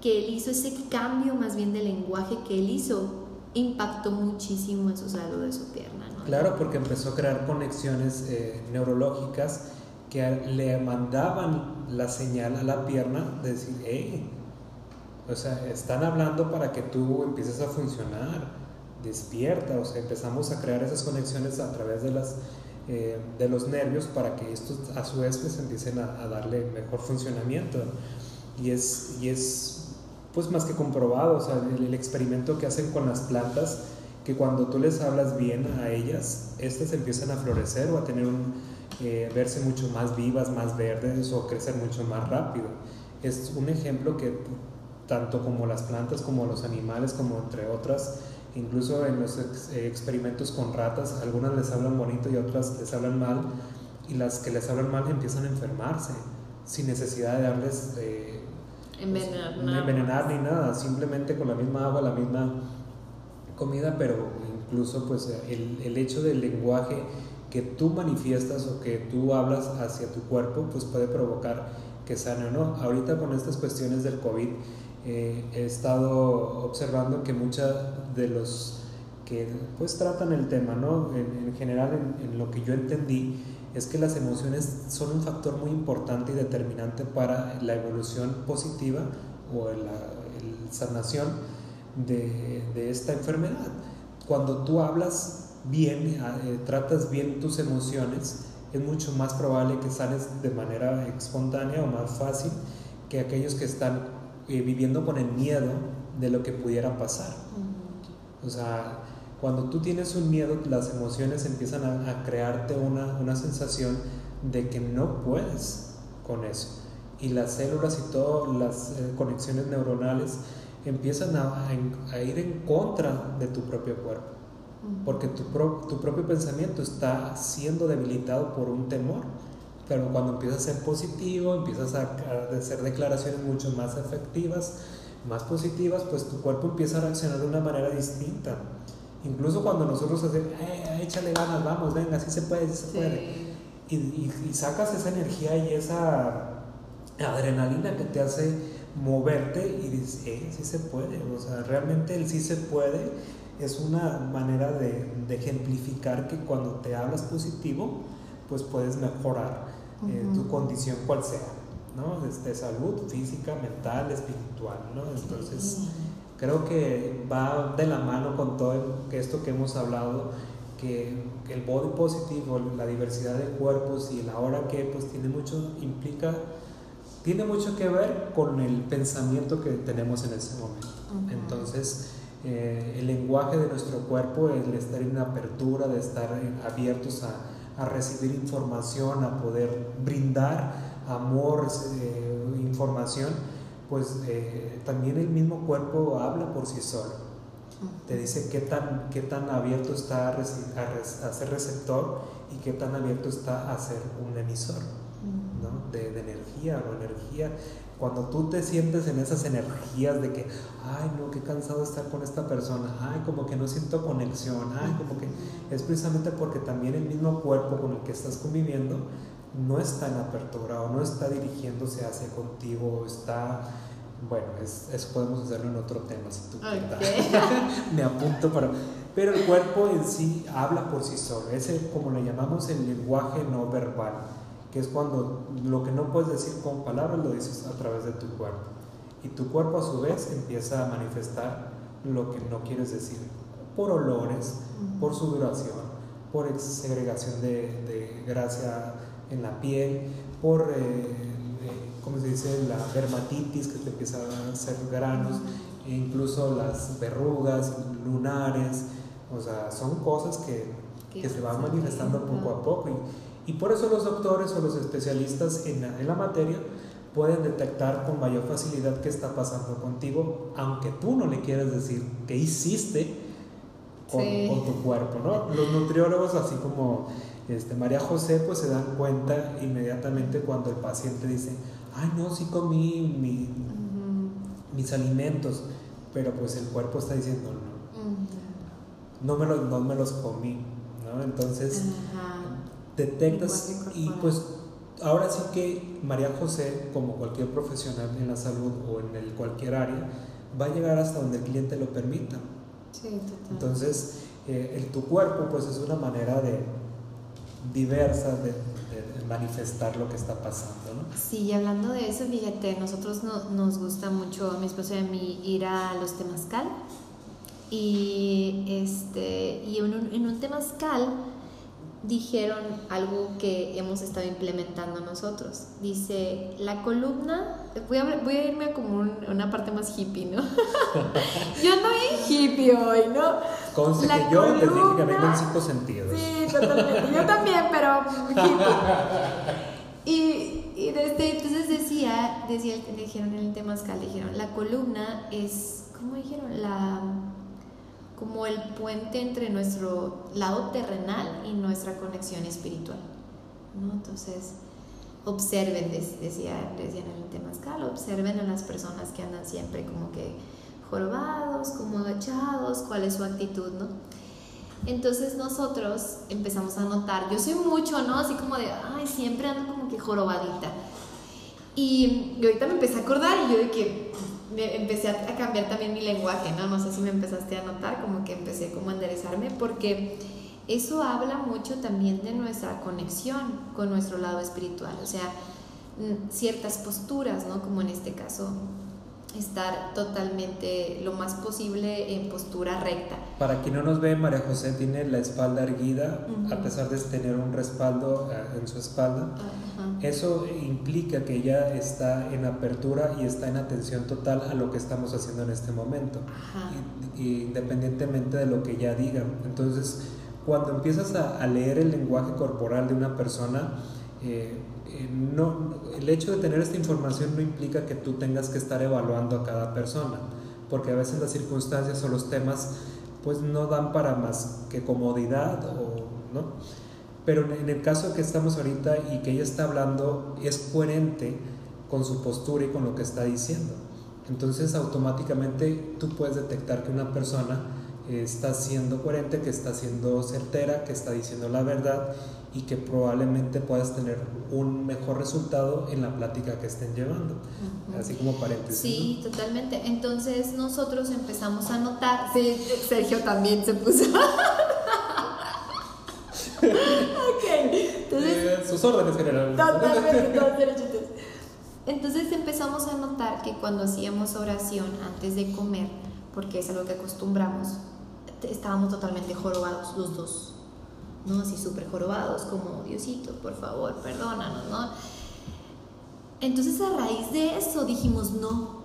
que él hizo, ese cambio más bien de lenguaje que él hizo, impactó muchísimo en su salud de su pierna. Claro, porque empezó a crear conexiones eh, neurológicas que le mandaban la señal a la pierna de decir, hey, o sea, están hablando para que tú empieces a funcionar, despierta, o sea, empezamos a crear esas conexiones a través de, las, eh, de los nervios para que estos a su vez pues, empiecen a, a, darle mejor funcionamiento. Y es, y es pues más que comprobado, o sea, el, el, experimento que hacen con las plantas, que cuando tú les hablas bien a ellas, estas empiezan a florecer o a tener un, eh, verse mucho más vivas, más verdes o crecer mucho más rápido. Es un ejemplo que tanto como las plantas, como los animales, como entre otras, incluso en los ex experimentos con ratas, algunas les hablan bonito y otras les hablan mal, y las que les hablan mal empiezan a enfermarse, sin necesidad de darles... Eh, envenenar, pues, envenenar ni nada, simplemente con la misma agua, la misma comida, pero incluso pues el, el hecho del lenguaje que tú manifiestas o que tú hablas hacia tu cuerpo, pues puede provocar que sane o no. Ahorita con estas cuestiones del COVID, eh, he estado observando que muchos de los que pues tratan el tema, ¿no? En, en general, en, en, lo que yo entendí, es que las emociones son un factor muy importante y determinante para la evolución positiva o la, sanación de, de esta enfermedad. Cuando tú hablas bien, eh, tratas bien tus emociones, es mucho más probable que sales de manera espontánea o más fácil que aquellos que están eh, viviendo con el miedo de lo que pudiera pasar. Uh -huh. O sea, cuando tú tienes un miedo, las emociones empiezan a, a crearte una, una, sensación de que no puedes con eso. Y las células y todas las eh, conexiones neuronales empiezan a, a, ir en contra de tu propio cuerpo porque tu, pro, tu, propio pensamiento está siendo debilitado por un temor. Pero cuando empiezas a ser positivo, empiezas a, hacer declaraciones mucho más efectivas, más positivas, pues tu cuerpo empieza a reaccionar de una manera distinta. Incluso cuando nosotros hacemos, eh, échale ganas, vamos, venga, así se puede, así se sí. puede. Y, y, y, sacas esa energía y esa adrenalina que te hace moverte y dices, eh, sí se puede. O sea, realmente el sí se puede es una manera de, de, ejemplificar que cuando te hablas positivo, pues puedes mejorar uh -huh. eh, tu condición cual sea, ¿no? De salud física, mental, espiritual, ¿no? Entonces, uh -huh. creo que va de la mano con todo esto que hemos hablado, que, que el body positivo, la diversidad de cuerpos y la hora que, pues tiene mucho, implica, tiene mucho que ver con el pensamiento que tenemos en ese momento. Uh -huh. Entonces, eh, el lenguaje de nuestro cuerpo, el estar en apertura, de estar abiertos a, a recibir información, a poder brindar amor, eh, información, pues eh, también el mismo cuerpo habla por sí solo. Te dice qué tan, qué tan abierto está a, a, a, ser receptor y qué tan abierto está a ser un emisor ¿no? de, de energía o energía cuando tú te sientes en esas energías de que, ay, no, qué cansado estar con esta persona, ay, como que no siento conexión, ay, como que es precisamente porque también el mismo cuerpo con el que estás conviviendo no está en apertura o no está dirigiéndose hacia contigo, está, bueno, es, eso podemos hacerlo en otro tema si tú okay. Me apunto para... Pero el cuerpo en sí habla por sí solo, ese como le llamamos el lenguaje no verbal que es cuando lo que no puedes decir con palabras lo dices a través de tu cuerpo. Y tu cuerpo a su vez empieza a manifestar lo que no quieres decir, por olores, por sudoración, por segregación de, de grasa en la piel, por, eh, eh, ¿cómo se dice?, la dermatitis que te empieza a hacer granos, e incluso las verrugas, lunares, o sea, son cosas que, que se van manifestando poco a poco. Y, y por eso los doctores o los especialistas en la, en la, materia pueden detectar con mayor facilidad qué está pasando contigo, aunque tú no le quieras decir qué hiciste con, sí. con tu cuerpo, ¿no? Los nutriólogos, así como este, María José, pues se dan cuenta inmediatamente cuando el paciente dice, ay, no, sí comí mi, uh -huh. mis alimentos, pero pues el cuerpo está diciendo, no, uh -huh. no, me, los, no me los comí, ¿no? Entonces... Uh -huh detectas y pues ahora sí que María José, como cualquier profesional en la salud o en el cualquier área, va a llegar hasta donde el cliente lo permita. Sí, total. Entonces, eh, el, tu cuerpo pues es una manera de diversa de, de manifestar lo que está pasando, ¿no? Sí, y hablando de eso, fíjate, nosotros no- nos gusta mucho, a mi esposo y a mí, ir a los temazcal. Y, este, y en, un, en un temazcal dijeron algo que hemos estado implementando nosotros. Dice, la columna, voy a, voy a irme a como un- una parte más hippie, ¿no? Yo no hippie hoy, ¿no? Conste La que yo les dije que columna- con cinco sentidos. Sí, totalmente. Yo también, pero hippie. Y, y desde, entonces decía, decía, dijeron en el temazcal, dijeron, la columna es, ¿cómo dijeron? La, como el puente entre nuestro lado terrenal y nuestra conexión espiritual. ¿no? Entonces, observen, decía, decían en el temazcal, observen a las personas que andan siempre como que jorobados, como agachados, cuál es su actitud, ¿no? Entonces nosotros empezamos a notar, yo soy mucho, ¿no? Así como de, ay, siempre ando como que jorobadita. Y, y ahorita me empecé a acordar y yo de que empecé a, cambiar también mi lenguaje, ¿no? No sé si me empezaste a notar, como que empecé como a enderezarme, porque eso habla mucho también de nuestra conexión con nuestro lado espiritual, o sea, mm, ciertas posturas, ¿no? Como en este caso, estar totalmente lo más posible en postura recta. Para quien no nos ve, María José tiene la espalda erguida, Ujú. a pesar de tener un respaldo eh, en su espalda. Ajá. Eso implica que ella está en apertura y está en atención total a lo que estamos haciendo en este momento, y- y independientemente de lo que ella diga. Entonces, cuando empiezas a, a leer el lenguaje corporal de una persona, eh, eh, no, el hecho de tener esta información no implica que tú tengas que estar evaluando a cada persona, porque a veces las circunstancias o los temas pues no dan para más que comodidad o no. Pero en el caso que estamos ahorita y que ella está hablando es coherente con su postura y con lo que está diciendo. Entonces automáticamente tú puedes detectar que una persona eh, está siendo coherente, que está siendo certera, que está diciendo la verdad y que probablemente puedas tener un mejor resultado en la plática que estén llevando. Así como paréntesis. Sí, totalmente. Entonces nosotros empezamos a notar. Sí, Sergio también se puso. ok. Entonces, Eh, sus órdenes generales. totalmente, todos. Entonces empezamos a notar que cuando hacíamos oración antes de comer, porque es algo que acostumbramos, estábamos totalmente jorobados los dos. ¿No? Así súper jorobados, como Diosito, por favor, perdónanos, ¿no? Entonces a raíz de eso dijimos, no,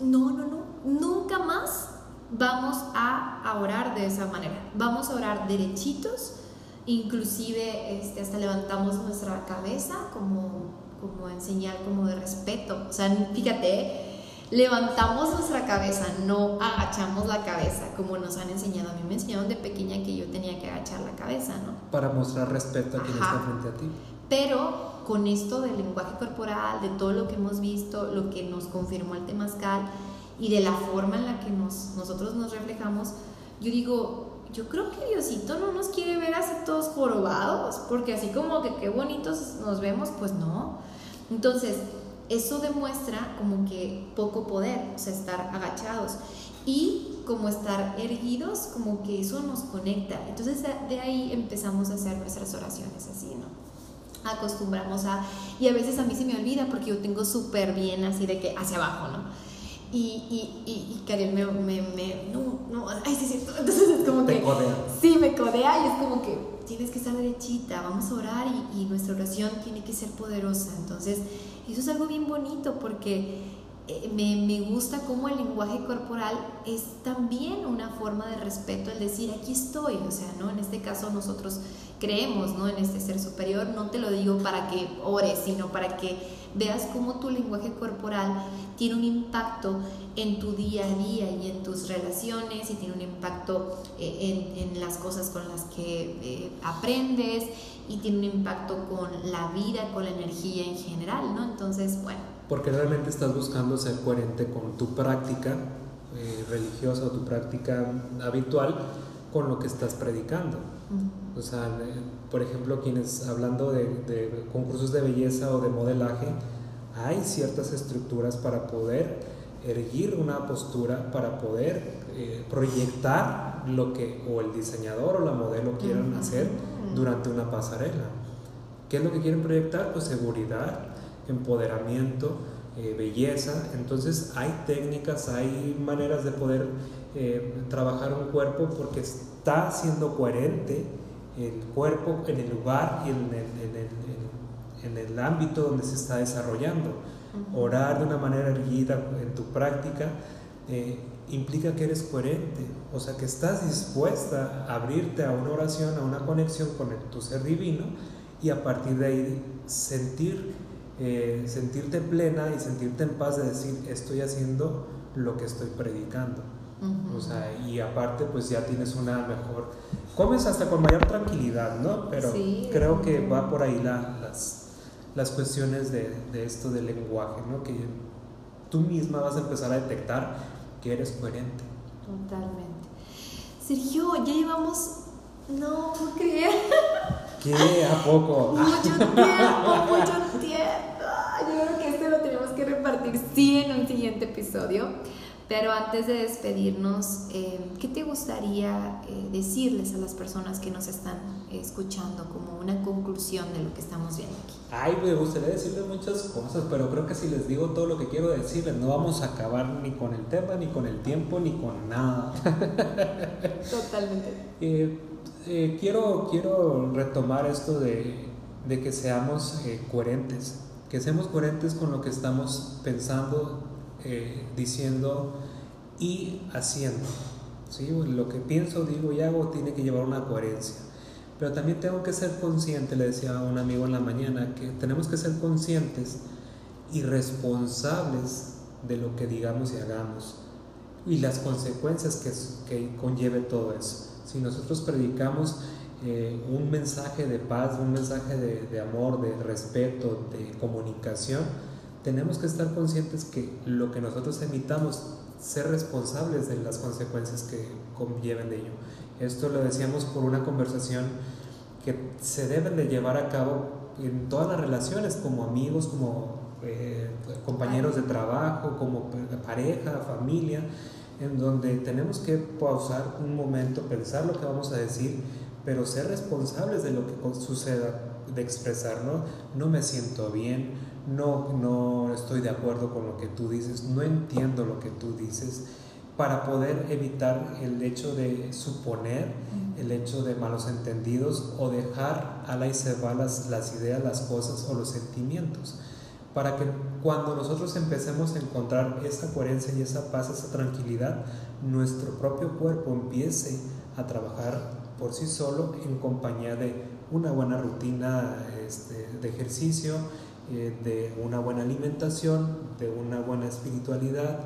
no, no, no, nunca más vamos a, orar de esa manera. Vamos a orar derechitos, inclusive este, hasta levantamos nuestra cabeza como, como en señal como de respeto. O sea, fíjate. Levantamos nuestra cabeza, no agachamos la cabeza como nos han enseñado. A mí me enseñaron de pequeña que yo tenía que agachar la cabeza, ¿no? Para mostrar respeto a quien Ajá. está frente a ti. Pero con esto del lenguaje corporal, de todo lo que hemos visto, lo que nos confirmó el temazcal y de la forma en la que nos, nosotros nos reflejamos, yo digo, yo creo que Diosito no nos quiere ver así todos jorobados, porque así como que qué bonitos nos vemos, pues no. Entonces, eso demuestra como que poco poder, o sea, estar agachados. Y como estar erguidos, como que eso nos conecta. Entonces de ahí empezamos a hacer nuestras oraciones así, ¿no? acostumbramos a, y a veces a mí se me olvida porque yo tengo súper bien así de que hacia abajo, ¿no? Y, y, y, y Karen me, me, me, no, no, ay, sí, sí, entonces es como Te que, codea. sí, me codea y es como que tienes que estar derechita, vamos a orar y, y nuestra oración tiene que ser poderosa, entonces eso es algo bien bonito porque me, me gusta cómo el lenguaje corporal es también una forma de respeto, el decir aquí estoy, o sea, ¿no? En este caso nosotros creemos, ¿no? En este ser superior, no te lo digo para que ores, sino para que veas cómo tu lenguaje corporal tiene un impacto en tu día a día y en tus relaciones y tiene un impacto eh, en, en, las cosas con las que eh, aprendes y tiene un impacto con la vida, con la energía en general, ¿no? Entonces, bueno. Porque realmente estás buscando ser coherente con tu práctica eh, religiosa o tu práctica habitual con lo que estás predicando. O sea, por ejemplo, quienes hablando de, concursos de belleza o de modelaje, hay ciertas estructuras para poder erguir una postura, para poder eh, proyectar lo que o el diseñador o la modelo quieran hacer durante una pasarela. ¿Qué es lo que quieren proyectar? Pues seguridad, empoderamiento, eh, belleza. Entonces hay técnicas, hay maneras de poder eh, trabajar un cuerpo porque está siendo coherente el cuerpo en el lugar y en el, en el, ámbito donde se está desarrollando. Orar de una manera erguida en tu práctica eh, implica que eres coherente, o sea que estás dispuesta a abrirte a una oración, a una conexión con tu ser divino y a partir de ahí sentir, eh, sentirte plena y sentirte en paz de decir estoy haciendo lo que estoy predicando. O sea, y aparte pues ya tienes una mejor, comes hasta con mayor tranquilidad, ¿no? Pero creo que va por ahí las, las cuestiones de, de, esto del lenguaje, ¿no? Que tú misma vas a empezar a detectar que eres coherente. Totalmente. Sergio, ya llevamos, no puedo creer. ¿Qué? ¿A poco? Mucho tiempo, mucho tiempo. Sí en un siguiente episodio. Pero antes de despedirnos, eh, ¿qué te gustaría eh, decirles a las personas que nos están escuchando como una conclusión de lo que estamos viendo aquí? Ay, me gustaría decirles muchas cosas, pero creo que si les digo todo lo que quiero decirles, no vamos a acabar ni con el tema, ni con el tiempo, ni con nada. Totalmente. Eh, quiero, quiero retomar esto de, de que seamos coherentes, que seamos coherentes con lo que estamos pensando, eh, diciendo y haciendo. ¿sí? Lo que pienso, digo y hago tiene que llevar una coherencia. Pero también tengo que ser consciente, le decía a un amigo en la mañana, que tenemos que ser conscientes y responsables de lo que digamos y hagamos y las consecuencias que, que conlleve todo eso. Si nosotros predicamos eh, un mensaje de paz, un mensaje de, de amor, de respeto, de comunicación, tenemos que estar conscientes que lo que nosotros emitamos, ser responsables de las consecuencias que conlleven de ello. Esto lo decíamos por una conversación que se deben de llevar a cabo en todas las relaciones, como amigos, como eh, compañeros de trabajo, como pareja, familia, en donde tenemos que pausar un momento, pensar lo que vamos a decir, pero ser responsables de lo que suceda, de expresar, ¿no? No me siento bien, no, no estoy de acuerdo con lo que tú dices, no entiendo lo que tú dices, para poder evitar el hecho de suponer, el hecho de malos entendidos o dejar a la y se va las, las ideas, las cosas o los sentimientos. Para que cuando nosotros empecemos a encontrar esa coherencia y esa paz, esa tranquilidad, nuestro propio cuerpo empiece a trabajar por sí solo en compañía de una buena rutina este, de ejercicio, eh, de una buena alimentación, de una buena espiritualidad,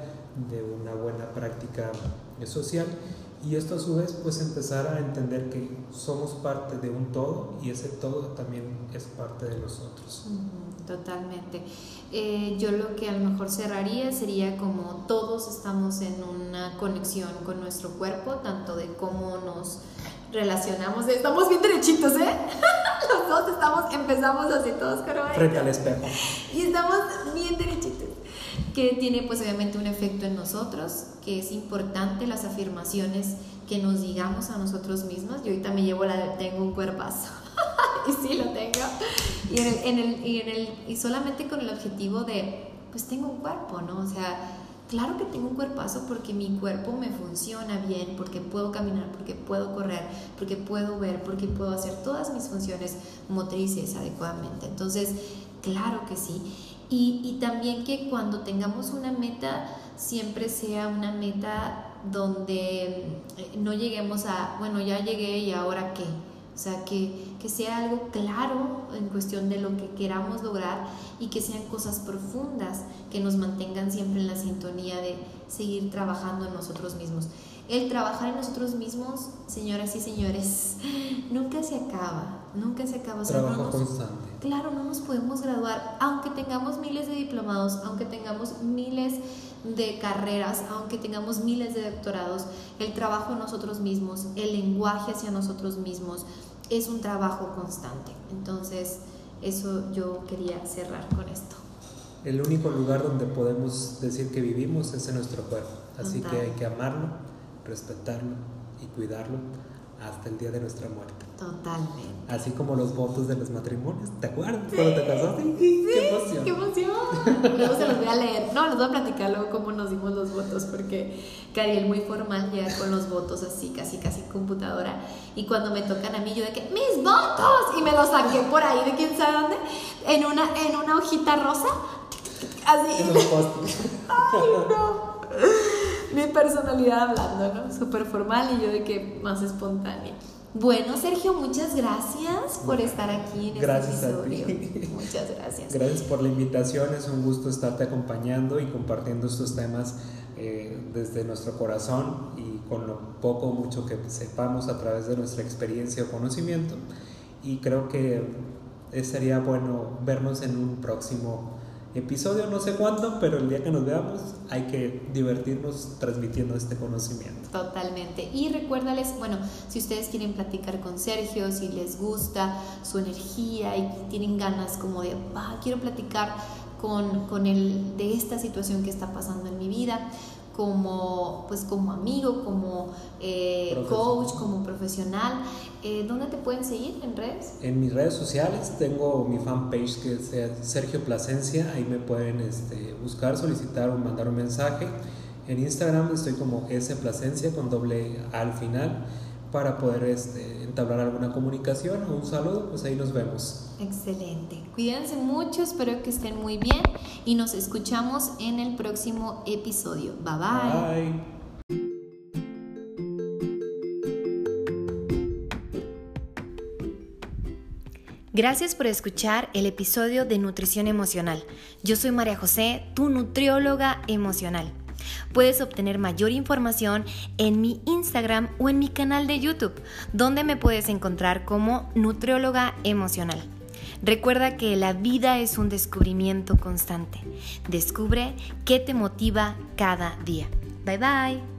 de una buena práctica social y esto a su vez pues empezar a entender que somos parte de un todo y ese todo también es parte de nosotros. Totalmente. Eh, yo lo que a lo mejor cerraría sería como todos estamos en una conexión con nuestro cuerpo, tanto de cómo nos relacionamos. Estamos bien derechitos, ¿eh? Los dos estamos, empezamos así todos Frente al espejo. Y estamos bien derechitos. Que tiene pues obviamente un efecto en nosotros, que es importante las afirmaciones que nos digamos a nosotros mismos. Yo ahorita me llevo la de tengo un cuerpazo. y sí lo tengo. Y, en el, y, en el, y solamente con el objetivo de, pues tengo un cuerpo, ¿no? O sea, Claro que tengo un cuerpazo porque mi cuerpo me funciona bien, porque puedo caminar, porque puedo correr, porque puedo ver, porque puedo hacer todas mis funciones motrices adecuadamente. Entonces, claro que sí. Y, y también que cuando tengamos una meta, siempre sea una meta donde eh, no lleguemos a, bueno, ya llegué y ahora qué o sea, que, que, sea algo claro en cuestión de lo que queramos lograr y que sean cosas profundas que nos mantengan siempre en la sintonía de seguir trabajando en nosotros mismos. El trabajar en nosotros mismos, señoras y señores, nunca se acaba, nunca se acaba. Trabajo constante. Claro, no nos podemos graduar, aunque tengamos miles de diplomados, aunque tengamos miles de carreras, aunque tengamos miles de doctorados, el trabajo en nosotros mismos, el lenguaje hacia nosotros mismos, es un trabajo constante. Entonces, eso yo quería cerrar con esto. El único lugar donde podemos decir que vivimos es en nuestro cuerpo, así que hay que amarlo, respetarlo y cuidarlo hasta el día de nuestra muerte. Totalmente. Así como los votos de los matrimonios. ¿Te acuerdas cuando te casaste? Sí, ¡Qué emoción! ¡Qué emoción! luego se los voy a leer. No, les voy a platicar luego cómo nos dimos los votos, porque Cariel muy formal llega con los votos así, casi, casi computadora. Y cuando me tocan a mí, yo de que, ¡mis votos! Y me los saqué por ahí de quién sabe dónde, en una, en una hojita rosa. Así. En ¡Ay, no! Mi personalidad hablando, ¿no? Súper formal y yo de que más espontánea. Bueno, Sergio, muchas gracias por estar aquí en gracias este episodio. A ti. Muchas gracias. Gracias por la invitación, es un gusto estarte acompañando y compartiendo estos temas eh, desde nuestro corazón y con lo poco o mucho que sepamos a través de nuestra experiencia o conocimiento. Y creo que sería bueno vernos en un próximo episodio, no sé cuándo, pero el día que nos veamos hay que divertirnos transmitiendo este conocimiento. Totalmente. Y recuérdales, bueno, si ustedes quieren platicar con Sergio, si les gusta su energía y tienen ganas como de, quiero platicar con, con el, de esta situación que está pasando en mi vida, como, pues, como amigo, como eh, coach, como profesional. Eh, ¿Dónde te pueden seguir en redes? En mis redes sociales tengo mi fanpage que es Sergio Plasencia, ahí me pueden este, buscar, solicitar o mandar un mensaje. En Instagram estoy como S Plasencia con doble A al final para poder este, entablar alguna comunicación o un saludo, pues ahí nos vemos. Excelente. Cuídense mucho, espero que estén muy bien y nos escuchamos en el próximo episodio. Bye bye. Bye. Gracias por escuchar el episodio de Nutrición Emocional. Yo soy María José, tu nutrióloga emocional. Puedes obtener mayor información en mi Instagram o en mi canal de YouTube, donde me puedes encontrar como nutrióloga emocional. Recuerda que la vida es un descubrimiento constante. Descubre qué te motiva cada día. Bye bye.